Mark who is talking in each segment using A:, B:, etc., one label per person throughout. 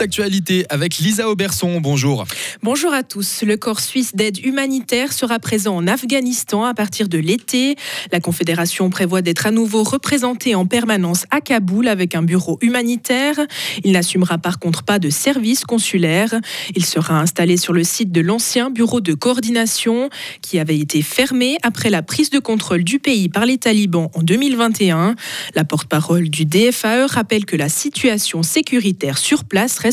A: l'actualité avec Lisa Auberson. Bonjour.
B: Bonjour à tous. Le corps suisse d'aide humanitaire sera présent en Afghanistan à partir de l'été. La Confédération prévoit d'être à nouveau représenté en permanence à Kaboul avec un bureau humanitaire. Il n'assumera par contre pas de service consulaire. Il sera installé sur le site de l'ancien bureau de coordination qui avait été fermé après la prise de contrôle du pays par les talibans en 2021. La porte-parole du DFAE rappelle que la situation sécuritaire sur place reste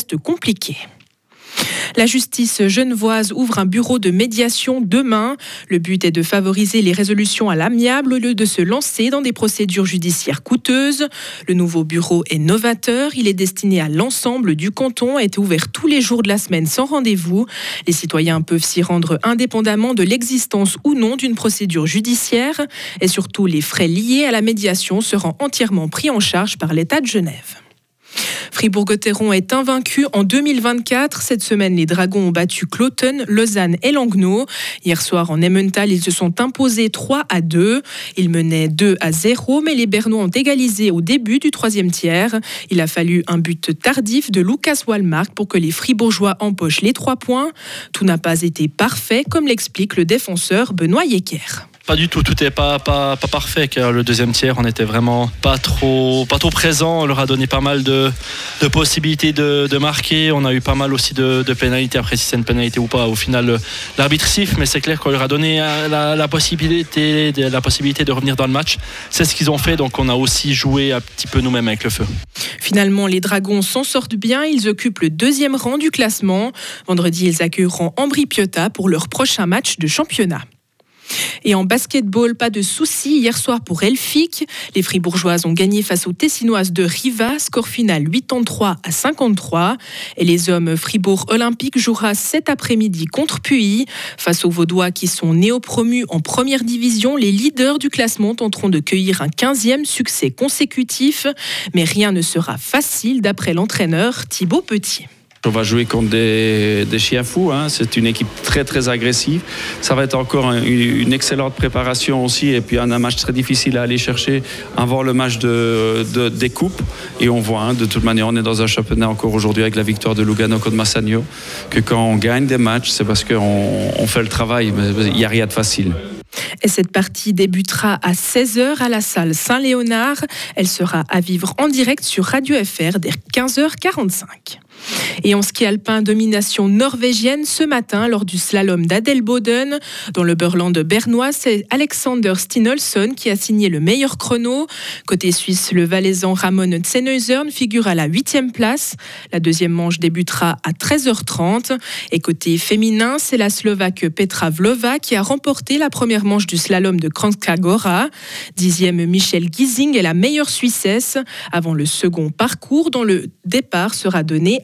B: La justice genevoise ouvre un bureau de médiation demain. Le but est de favoriser les résolutions à l'amiable au lieu de se lancer dans des procédures judiciaires coûteuses. Le nouveau bureau est novateur. Il est destiné à l'ensemble du canton et est ouvert tous les jours de la semaine sans rendez-vous. Les citoyens peuvent s'y rendre indépendamment de l'existence ou non d'une procédure judiciaire. Et surtout, les frais liés à la médiation seront entièrement pris en charge par l'État de Genève. Fribourg-Gotteron est invaincu en 2024. Cette semaine, les Dragons ont battu Cloton, Lausanne et Langnau. Hier soir, en Emmental, ils se sont imposés 3 à 2. Ils menaient 2 à 0, mais les Bernois ont égalisé au début du troisième tiers. Il a fallu un but tardif de Lucas Walmark pour que les Fribourgeois empochent les trois points. Tout n'a pas été parfait, comme l'explique le défenseur Benoît Yecker.
C: Pas du tout, tout n'est pas, pas, pas, parfait car le deuxième tiers, on n'était vraiment pas trop, pas trop présent. On leur a donné pas mal de, de possibilités de, de, marquer. On a eu pas mal aussi de, de pénalités. Après, si c'est une pénalité ou pas, au final, l'arbitre mais c'est clair qu'on leur a donné euh, la, possibilité, la possibilité de revenir dans le match. C'est ce qu'ils ont fait, donc on a aussi joué un petit peu nous-mêmes avec le feu.
B: Finalement, les Dragons s'en sortent bien. Ils occupent le deuxième rang du classement. Vendredi, ils accueilleront Ambri Piotta pour leur prochain match de championnat. Et en basketball, pas de soucis hier soir pour Elfic. Les Fribourgeoises ont gagné face aux Tessinoises de Riva, score final 83 à 53. Et les hommes Fribourg Olympique jouera cet après-midi contre Puy. Face aux Vaudois qui sont néo-promus en première division, les leaders du classement tenteront de cueillir un 15e succès consécutif. Mais rien ne sera facile d'après l'entraîneur Thibaut Petit.
D: On va jouer contre des, chiens fous. Hein. C'est une équipe très très agressive. Ça va être encore une, excellente préparation aussi et puis un, match très difficile à aller chercher avant le match de, de des coupes. Et on voit, hein, de toute manière, on est dans un championnat encore aujourd'hui avec la victoire de Lugano contre Massagno, que quand on gagne des matchs, c'est parce qu'on on fait le travail. Il n'y a rien de facile.
B: Et cette partie débutera à 16h à la salle Saint-Léonard. Elle sera à vivre en direct sur Radio FR dès 15h45. Et en ski alpin, domination norvégienne ce matin lors du slalom d'Adelboden. Dans le Burland bernois, c'est Alexander Stinolson qui a signé le meilleur chrono. Côté suisse, le valaisan Ramon Tsenneusern figure à la 8 place. La deuxième manche débutera à 13h30. Et côté féminin, c'est la Slovaque Petra Vlova qui a remporté la première manche du slalom de Kranjska Gora. Dixième, Michel Giesing est la meilleure Suissesse avant le second parcours dont le départ sera donné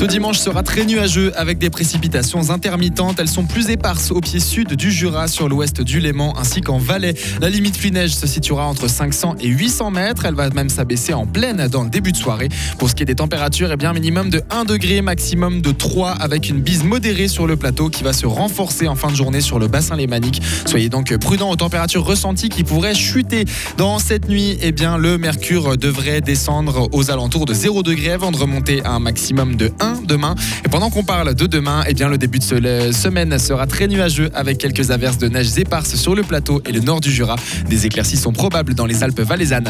A: Ce dimanche sera très nuageux avec des précipitations intermittentes. Elles sont plus éparses au pied sud du Jura, sur l'ouest du Léman ainsi qu'en Valais. La limite pluie-neige se situera entre 500 et 800 mètres. Elle va même s'abaisser en pleine dans le début de soirée. Pour ce qui est des températures, eh bien minimum de 1 degré, maximum de 3 avec une bise modérée sur le plateau qui va se renforcer en fin de journée sur le bassin lémanique. Soyez donc prudents aux températures ressenties qui pourraient chuter. Dans cette nuit, eh bien le mercure devrait descendre aux alentours de 0 degré avant de remonter à un maximum de 1 demain. Et pendant qu'on parle de demain, eh bien, le début de semaine sera très nuageux avec quelques averses de neige éparses sur le plateau et le nord du Jura. Des éclaircies sont probables dans les Alpes valaisannes.